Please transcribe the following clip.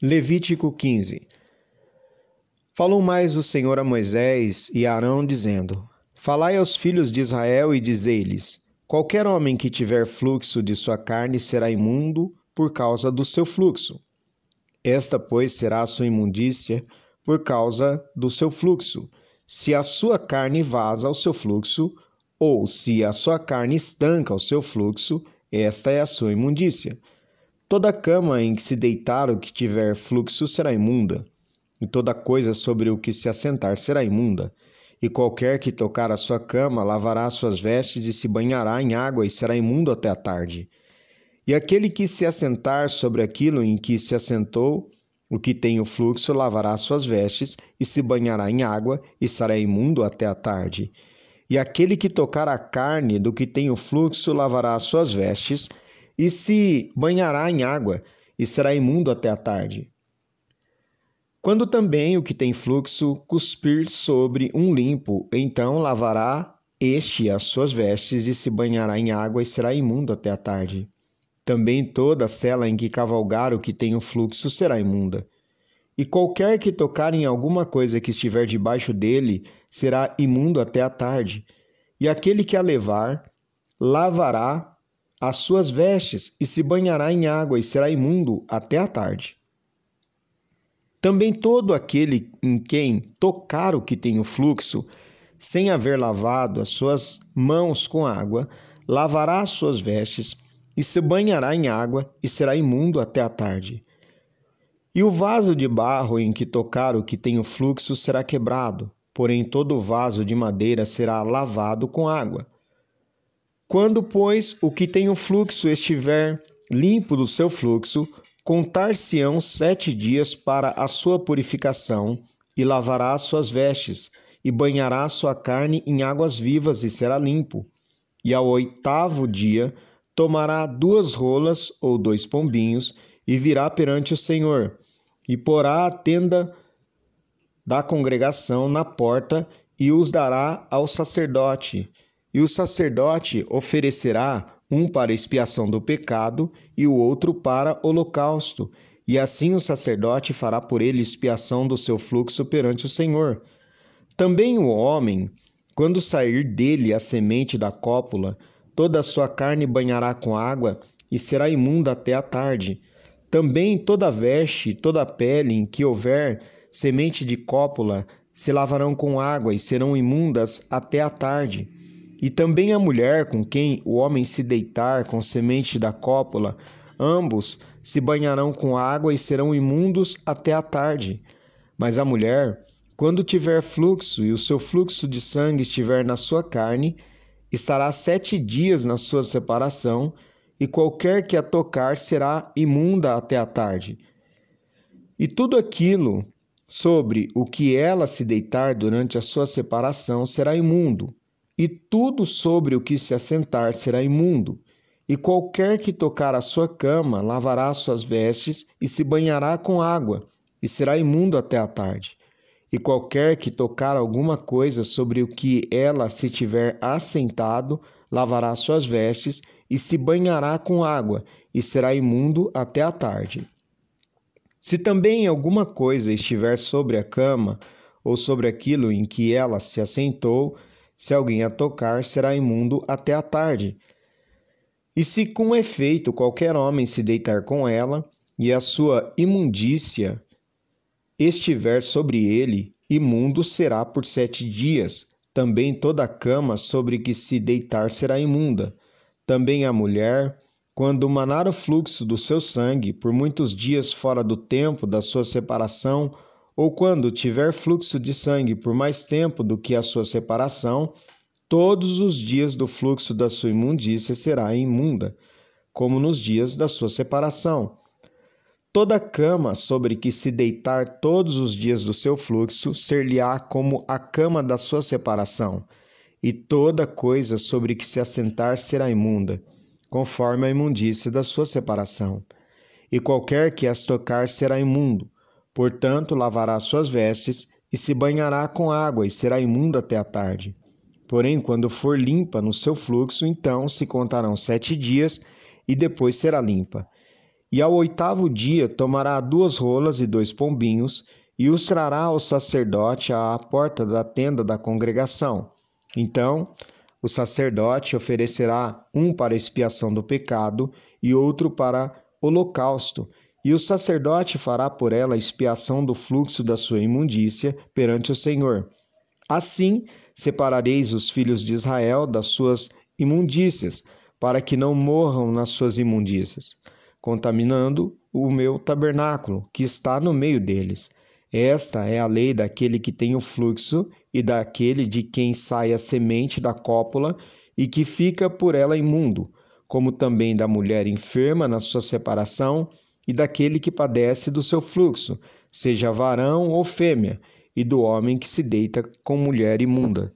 Levítico 15 Falou mais o Senhor a Moisés e a Arão, dizendo: Falai aos filhos de Israel e dizei-lhes: Qualquer homem que tiver fluxo de sua carne será imundo por causa do seu fluxo. Esta, pois, será a sua imundícia por causa do seu fluxo. Se a sua carne vaza ao seu fluxo, ou se a sua carne estanca o seu fluxo, esta é a sua imundícia. Toda cama em que se deitar o que tiver fluxo será imunda, e toda coisa sobre o que se assentar será imunda. E qualquer que tocar a sua cama lavará suas vestes e se banhará em água e será imundo até a tarde. E aquele que se assentar sobre aquilo em que se assentou, o que tem o fluxo lavará suas vestes e se banhará em água e será imundo até a tarde. E aquele que tocar a carne do que tem o fluxo lavará as suas vestes e se banhará em água e será imundo até a tarde. Quando também o que tem fluxo cuspir sobre um limpo, então lavará este as suas vestes e se banhará em água e será imundo até a tarde. Também toda a cela em que cavalgar o que tem o fluxo será imunda. E qualquer que tocar em alguma coisa que estiver debaixo dele será imundo até a tarde. E aquele que a levar lavará as suas vestes e se banhará em água e será imundo até a tarde. Também todo aquele em quem tocar o que tem o fluxo, sem haver lavado as suas mãos com água, lavará as suas vestes e se banhará em água e será imundo até a tarde. E o vaso de barro em que tocar o que tem o fluxo será quebrado, porém todo vaso de madeira será lavado com água. Quando, pois, o que tem o fluxo estiver limpo do seu fluxo, contar-se-ão sete dias para a sua purificação, e lavará as suas vestes, e banhará sua carne em águas vivas, e será limpo. E ao oitavo dia tomará duas rolas ou dois pombinhos, e virá perante o Senhor, e porá a tenda da congregação na porta e os dará ao sacerdote. E o sacerdote oferecerá um para expiação do pecado e o outro para holocausto. E assim o sacerdote fará por ele expiação do seu fluxo perante o Senhor. Também o homem, quando sair dele a semente da cópula, toda a sua carne banhará com água e será imunda até a tarde. Também toda veste, toda pele em que houver semente de cópula se lavarão com água e serão imundas até a tarde. E também a mulher com quem o homem se deitar com semente da cópula, ambos se banharão com água e serão imundos até a tarde. Mas a mulher, quando tiver fluxo e o seu fluxo de sangue estiver na sua carne, estará sete dias na sua separação e qualquer que a tocar será imunda até a tarde. E tudo aquilo sobre o que ela se deitar durante a sua separação será imundo, e tudo sobre o que se assentar será imundo. E qualquer que tocar a sua cama lavará suas vestes e se banhará com água, e será imundo até a tarde. E qualquer que tocar alguma coisa sobre o que ela se tiver assentado, lavará suas vestes e se banhará com água, e será imundo até a tarde. Se também alguma coisa estiver sobre a cama, ou sobre aquilo em que ela se assentou, se alguém a tocar, será imundo até a tarde. E se com efeito qualquer homem se deitar com ela, e a sua imundícia estiver sobre ele, imundo será por sete dias. Também toda a cama sobre que se deitar será imunda. Também a mulher, quando manar o fluxo do seu sangue por muitos dias fora do tempo da sua separação, ou quando tiver fluxo de sangue por mais tempo do que a sua separação, todos os dias do fluxo da sua imundícia será imunda, como nos dias da sua separação. Toda cama sobre que se deitar todos os dias do seu fluxo ser-lhe-á como a cama da sua separação e toda coisa sobre que se assentar será imunda, conforme a imundícia da sua separação. E qualquer que as tocar será imundo, portanto lavará suas vestes e se banhará com água e será imundo até a tarde. Porém, quando for limpa no seu fluxo, então se contarão sete dias e depois será limpa. E ao oitavo dia tomará duas rolas e dois pombinhos, e os trará ao sacerdote à porta da tenda da congregação. Então, o sacerdote oferecerá um para expiação do pecado e outro para holocausto, e o sacerdote fará por ela expiação do fluxo da sua imundícia perante o Senhor. Assim separareis os filhos de Israel das suas imundícias, para que não morram nas suas imundícias, contaminando o meu tabernáculo, que está no meio deles. Esta é a lei daquele que tem o fluxo e daquele de quem sai a semente da cópula e que fica por ela imundo, como também da mulher enferma na sua separação e daquele que padece do seu fluxo, seja varão ou fêmea, e do homem que se deita com mulher imunda.